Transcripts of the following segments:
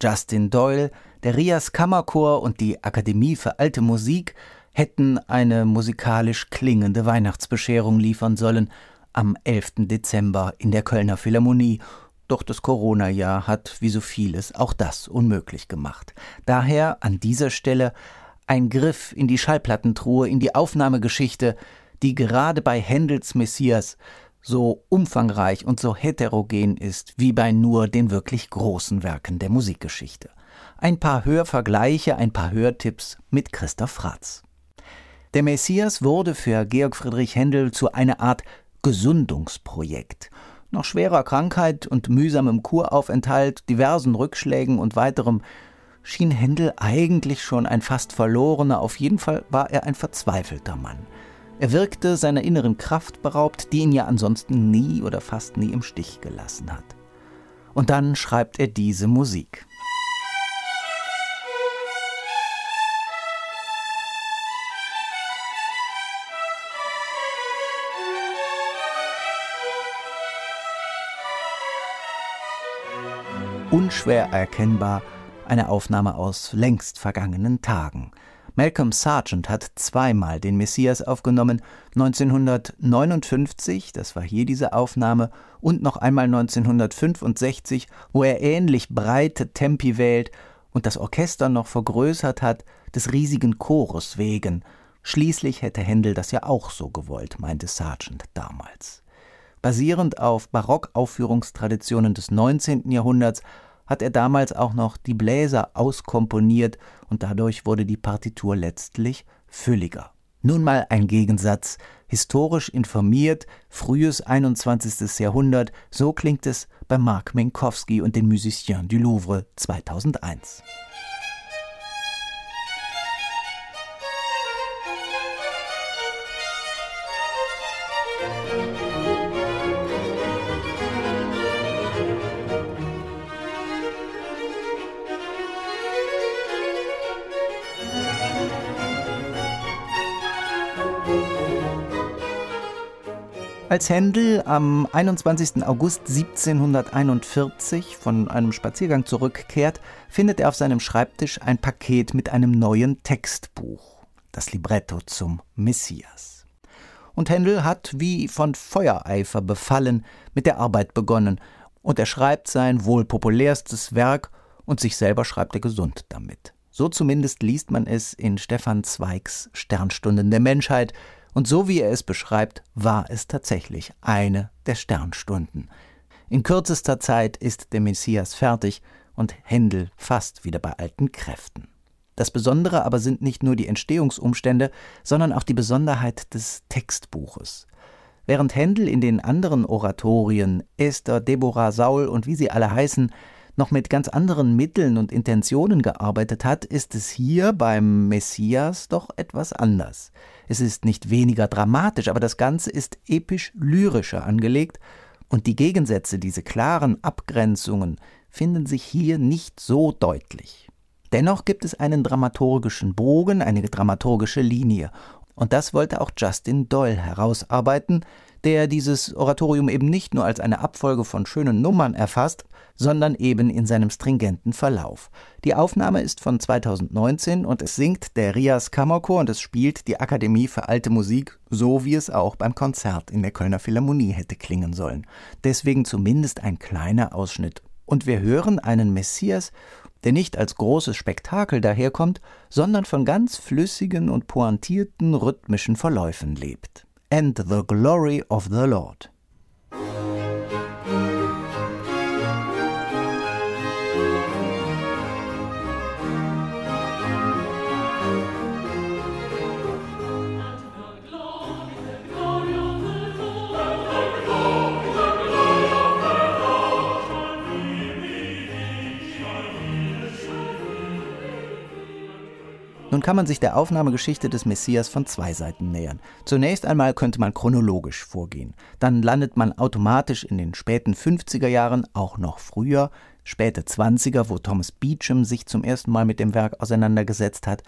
Justin Doyle, der Rias Kammerchor und die Akademie für alte Musik hätten eine musikalisch klingende Weihnachtsbescherung liefern sollen am 11. Dezember in der Kölner Philharmonie. Doch das Corona-Jahr hat, wie so vieles, auch das unmöglich gemacht. Daher an dieser Stelle ein Griff in die Schallplattentruhe, in die Aufnahmegeschichte, die gerade bei Händels Messias so umfangreich und so heterogen ist wie bei nur den wirklich großen Werken der Musikgeschichte. Ein paar Hörvergleiche, ein paar Hörtipps mit Christoph Fratz. Der Messias wurde für Georg Friedrich Händel zu einer Art Gesundungsprojekt. Nach schwerer Krankheit und mühsamem Kuraufenthalt, diversen Rückschlägen und weiterem schien Händel eigentlich schon ein fast verlorener, auf jeden Fall war er ein verzweifelter Mann. Er wirkte seiner inneren Kraft beraubt, die ihn ja ansonsten nie oder fast nie im Stich gelassen hat. Und dann schreibt er diese Musik. Unschwer erkennbar eine Aufnahme aus längst vergangenen Tagen – Malcolm Sargent hat zweimal den Messias aufgenommen, 1959, das war hier diese Aufnahme, und noch einmal 1965, wo er ähnlich breite Tempi wählt und das Orchester noch vergrößert hat, des riesigen Chores wegen. Schließlich hätte Händel das ja auch so gewollt, meinte Sargent damals. Basierend auf Barockaufführungstraditionen des 19. Jahrhunderts hat er damals auch noch die Bläser auskomponiert und dadurch wurde die Partitur letztlich fülliger. Nun mal ein Gegensatz, historisch informiert, frühes 21. Jahrhundert, so klingt es bei Mark Minkowski und den Musiciens du Louvre 2001. Als Händel am 21. August 1741 von einem Spaziergang zurückkehrt, findet er auf seinem Schreibtisch ein Paket mit einem neuen Textbuch, das Libretto zum Messias. Und Händel hat, wie von Feuereifer befallen, mit der Arbeit begonnen, und er schreibt sein wohl populärstes Werk, und sich selber schreibt er gesund damit. So zumindest liest man es in Stefan Zweigs Sternstunden der Menschheit, und so wie er es beschreibt, war es tatsächlich eine der Sternstunden. In kürzester Zeit ist der Messias fertig und Händel fast wieder bei alten Kräften. Das Besondere aber sind nicht nur die Entstehungsumstände, sondern auch die Besonderheit des Textbuches. Während Händel in den anderen Oratorien Esther, Deborah, Saul und wie sie alle heißen, noch mit ganz anderen Mitteln und Intentionen gearbeitet hat, ist es hier beim Messias doch etwas anders. Es ist nicht weniger dramatisch, aber das Ganze ist episch-lyrischer angelegt und die Gegensätze, diese klaren Abgrenzungen, finden sich hier nicht so deutlich. Dennoch gibt es einen dramaturgischen Bogen, eine dramaturgische Linie. Und das wollte auch Justin Doyle herausarbeiten, der dieses Oratorium eben nicht nur als eine Abfolge von schönen Nummern erfasst, sondern eben in seinem stringenten Verlauf. Die Aufnahme ist von 2019 und es singt der Rias Kammerchor und es spielt die Akademie für alte Musik, so wie es auch beim Konzert in der Kölner Philharmonie hätte klingen sollen. Deswegen zumindest ein kleiner Ausschnitt. Und wir hören einen Messias, der nicht als großes Spektakel daherkommt, sondern von ganz flüssigen und pointierten rhythmischen Verläufen lebt. And the glory of the Lord. Nun kann man sich der Aufnahmegeschichte des Messias von zwei Seiten nähern. Zunächst einmal könnte man chronologisch vorgehen. Dann landet man automatisch in den späten 50er Jahren, auch noch früher, späte 20er, wo Thomas Beecham sich zum ersten Mal mit dem Werk auseinandergesetzt hat.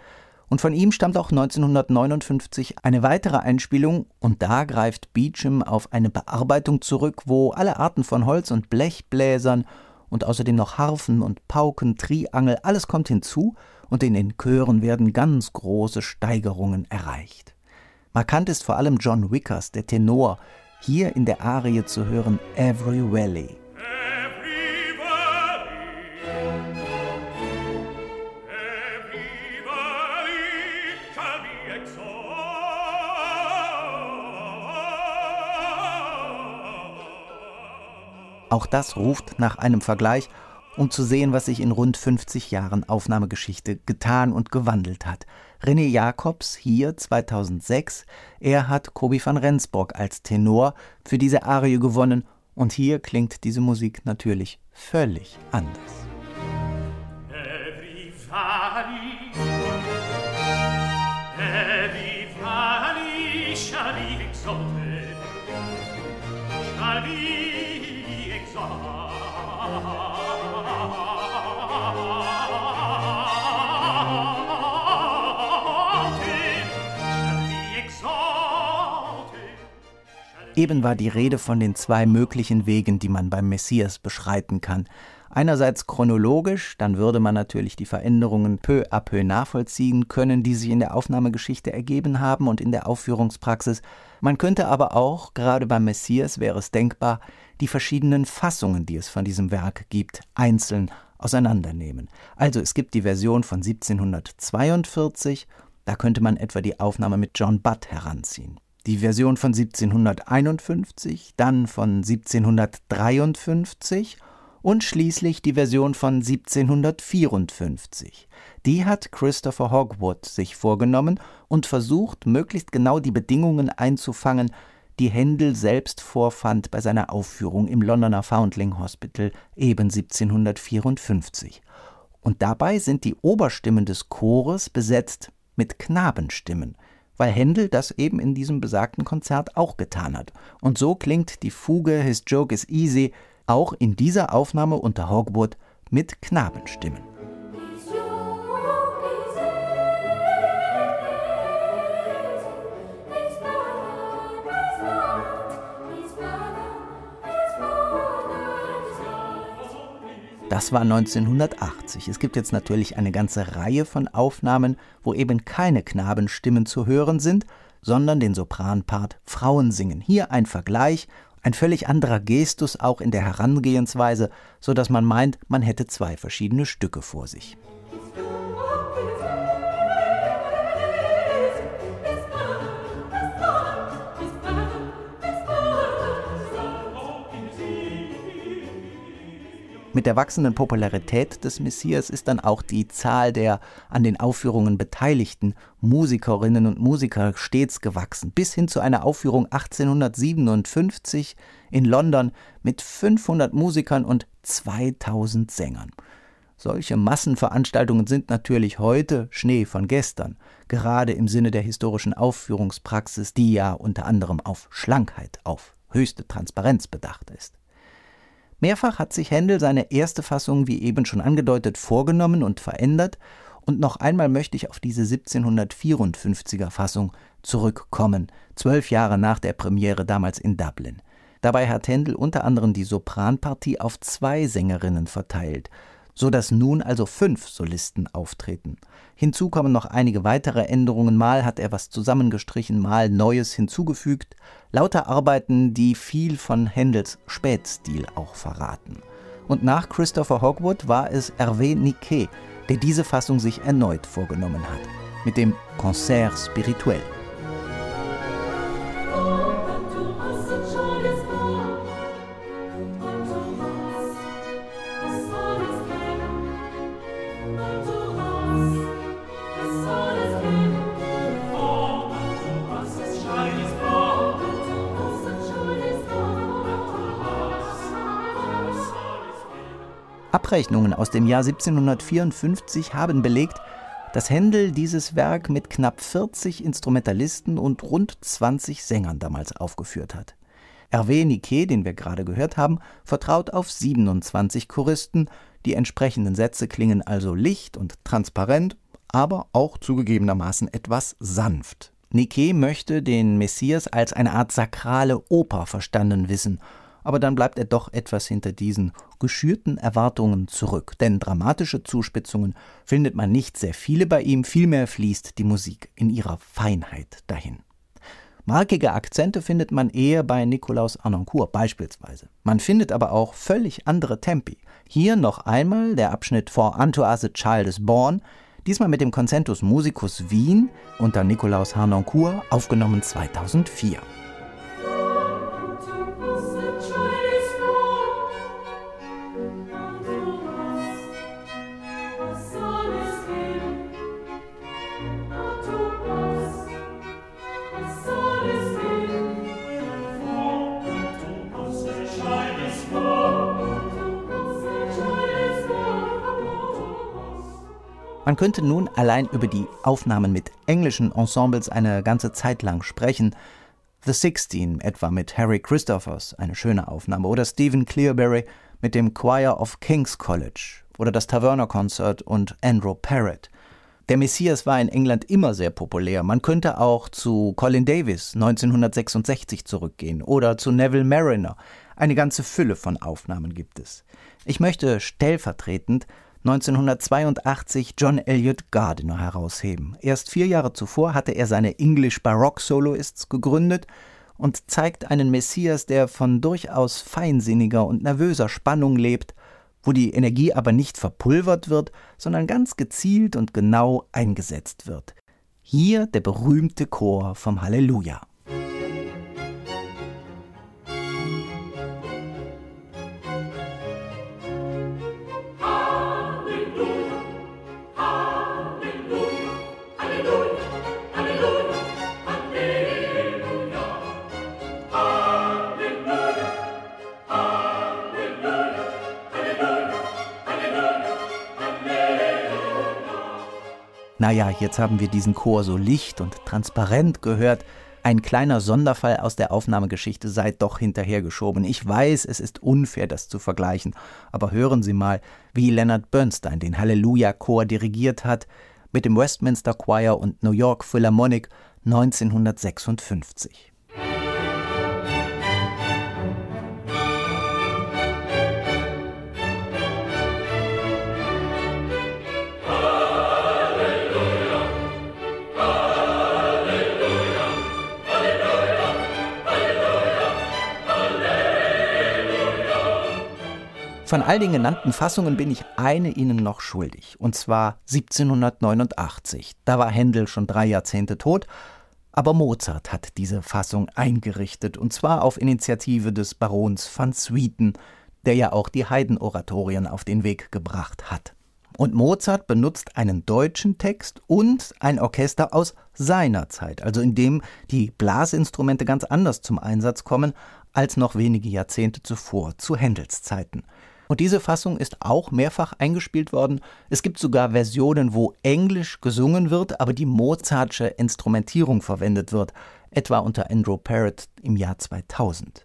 Und von ihm stammt auch 1959 eine weitere Einspielung und da greift Beecham auf eine Bearbeitung zurück, wo alle Arten von Holz- und Blechbläsern und außerdem noch Harfen und Pauken, Triangel, alles kommt hinzu und in den Chören werden ganz große Steigerungen erreicht. Markant ist vor allem John Wickers, der Tenor, hier in der Arie zu hören Every Valley. Auch das ruft nach einem Vergleich, um zu sehen, was sich in rund 50 Jahren Aufnahmegeschichte getan und gewandelt hat. René Jacobs hier 2006, er hat Kobi van Rensburg als Tenor für diese Arie gewonnen und hier klingt diese Musik natürlich völlig anders. Every valley, every valley shall be exalted, Eben war die Rede von den zwei möglichen Wegen, die man beim Messias beschreiten kann. Einerseits chronologisch, dann würde man natürlich die Veränderungen peu à peu nachvollziehen können, die sich in der Aufnahmegeschichte ergeben haben und in der Aufführungspraxis. Man könnte aber auch, gerade beim Messias wäre es denkbar, die verschiedenen Fassungen, die es von diesem Werk gibt, einzeln auseinandernehmen. Also es gibt die Version von 1742, da könnte man etwa die Aufnahme mit John Butt heranziehen die Version von 1751, dann von 1753 und schließlich die Version von 1754. Die hat Christopher Hogwood sich vorgenommen und versucht, möglichst genau die Bedingungen einzufangen, die Händel selbst vorfand bei seiner Aufführung im Londoner Foundling Hospital eben 1754. Und dabei sind die Oberstimmen des Chores besetzt mit Knabenstimmen weil Händel das eben in diesem besagten Konzert auch getan hat. Und so klingt die Fuge His Joke is Easy auch in dieser Aufnahme unter Hogwood mit Knabenstimmen. Das war 1980. Es gibt jetzt natürlich eine ganze Reihe von Aufnahmen, wo eben keine Knabenstimmen zu hören sind, sondern den Sopranpart Frauen singen. Hier ein Vergleich, ein völlig anderer Gestus auch in der Herangehensweise, so dass man meint, man hätte zwei verschiedene Stücke vor sich. Mit der wachsenden Popularität des Messias ist dann auch die Zahl der an den Aufführungen beteiligten Musikerinnen und Musiker stets gewachsen, bis hin zu einer Aufführung 1857 in London mit 500 Musikern und 2000 Sängern. Solche Massenveranstaltungen sind natürlich heute Schnee von gestern, gerade im Sinne der historischen Aufführungspraxis, die ja unter anderem auf Schlankheit, auf höchste Transparenz bedacht ist. Mehrfach hat sich Händel seine erste Fassung, wie eben schon angedeutet, vorgenommen und verändert, und noch einmal möchte ich auf diese 1754er Fassung zurückkommen, zwölf Jahre nach der Premiere damals in Dublin. Dabei hat Händel unter anderem die Sopranpartie auf zwei Sängerinnen verteilt, so dass nun also fünf Solisten auftreten. Hinzu kommen noch einige weitere Änderungen, mal hat er was zusammengestrichen, mal Neues hinzugefügt, lauter Arbeiten, die viel von Händels Spätstil auch verraten. Und nach Christopher Hogwood war es Hervé Niquet, der diese Fassung sich erneut vorgenommen hat, mit dem Concert spirituel. Abrechnungen aus dem Jahr 1754 haben belegt, dass Händel dieses Werk mit knapp 40 Instrumentalisten und rund 20 Sängern damals aufgeführt hat. Hervé Niquet, den wir gerade gehört haben, vertraut auf 27 Choristen, die entsprechenden Sätze klingen also licht und transparent, aber auch zugegebenermaßen etwas sanft. Nike möchte den Messias als eine Art sakrale Oper verstanden wissen, aber dann bleibt er doch etwas hinter diesen geschürten Erwartungen zurück, denn dramatische Zuspitzungen findet man nicht sehr viele bei ihm, vielmehr fließt die Musik in ihrer Feinheit dahin. Markige Akzente findet man eher bei Nikolaus Arnoncourt beispielsweise. Man findet aber auch völlig andere Tempi. Hier noch einmal der Abschnitt For Unto Us a Child is Born, diesmal mit dem Concentus Musicus Wien unter Nikolaus Harnoncourt, aufgenommen 2004. Man könnte nun allein über die Aufnahmen mit englischen Ensembles eine ganze Zeit lang sprechen. The Sixteen etwa mit Harry Christophers, eine schöne Aufnahme, oder Stephen Clearberry mit dem Choir of King's College oder das Taverner Concert und Andrew Parrott. Der Messias war in England immer sehr populär. Man könnte auch zu Colin Davis 1966 zurückgehen oder zu Neville Mariner. Eine ganze Fülle von Aufnahmen gibt es. Ich möchte stellvertretend 1982 John Elliott Gardiner herausheben. Erst vier Jahre zuvor hatte er seine English Baroque Soloists gegründet und zeigt einen Messias, der von durchaus feinsinniger und nervöser Spannung lebt, wo die Energie aber nicht verpulvert wird, sondern ganz gezielt und genau eingesetzt wird. Hier der berühmte Chor vom Halleluja. Naja, jetzt haben wir diesen Chor so licht und transparent gehört. Ein kleiner Sonderfall aus der Aufnahmegeschichte sei doch hinterhergeschoben. Ich weiß, es ist unfair, das zu vergleichen, aber hören Sie mal, wie Leonard Bernstein den Halleluja-Chor dirigiert hat mit dem Westminster Choir und New York Philharmonic 1956. Von all den genannten Fassungen bin ich eine Ihnen noch schuldig, und zwar 1789. Da war Händel schon drei Jahrzehnte tot, aber Mozart hat diese Fassung eingerichtet, und zwar auf Initiative des Barons van Swieten, der ja auch die Haydn-Oratorien auf den Weg gebracht hat. Und Mozart benutzt einen deutschen Text und ein Orchester aus seiner Zeit, also in dem die Blasinstrumente ganz anders zum Einsatz kommen als noch wenige Jahrzehnte zuvor, zu Händels Zeiten. Und diese Fassung ist auch mehrfach eingespielt worden. Es gibt sogar Versionen, wo Englisch gesungen wird, aber die Mozartsche Instrumentierung verwendet wird, etwa unter Andrew Parrott im Jahr 2000.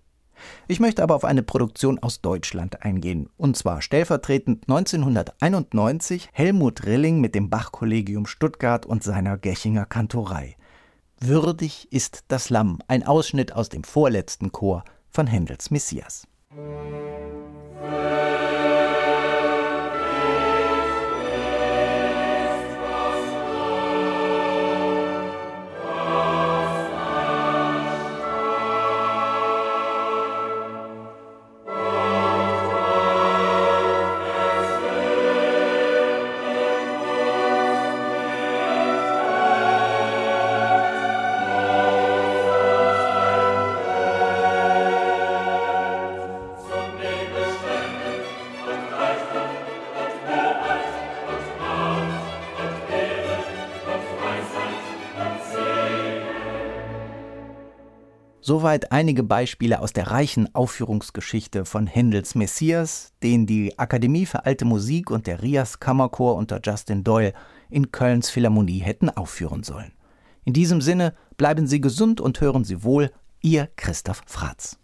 Ich möchte aber auf eine Produktion aus Deutschland eingehen, und zwar stellvertretend 1991 Helmut Rilling mit dem Bach-Kollegium Stuttgart und seiner Gechinger Kantorei. Würdig ist das Lamm, ein Ausschnitt aus dem vorletzten Chor von Händels Messias. Soweit einige Beispiele aus der reichen Aufführungsgeschichte von Händels Messias, den die Akademie für Alte Musik und der Rias Kammerchor unter Justin Doyle in Kölns Philharmonie hätten aufführen sollen. In diesem Sinne bleiben Sie gesund und hören Sie wohl, Ihr Christoph Fratz.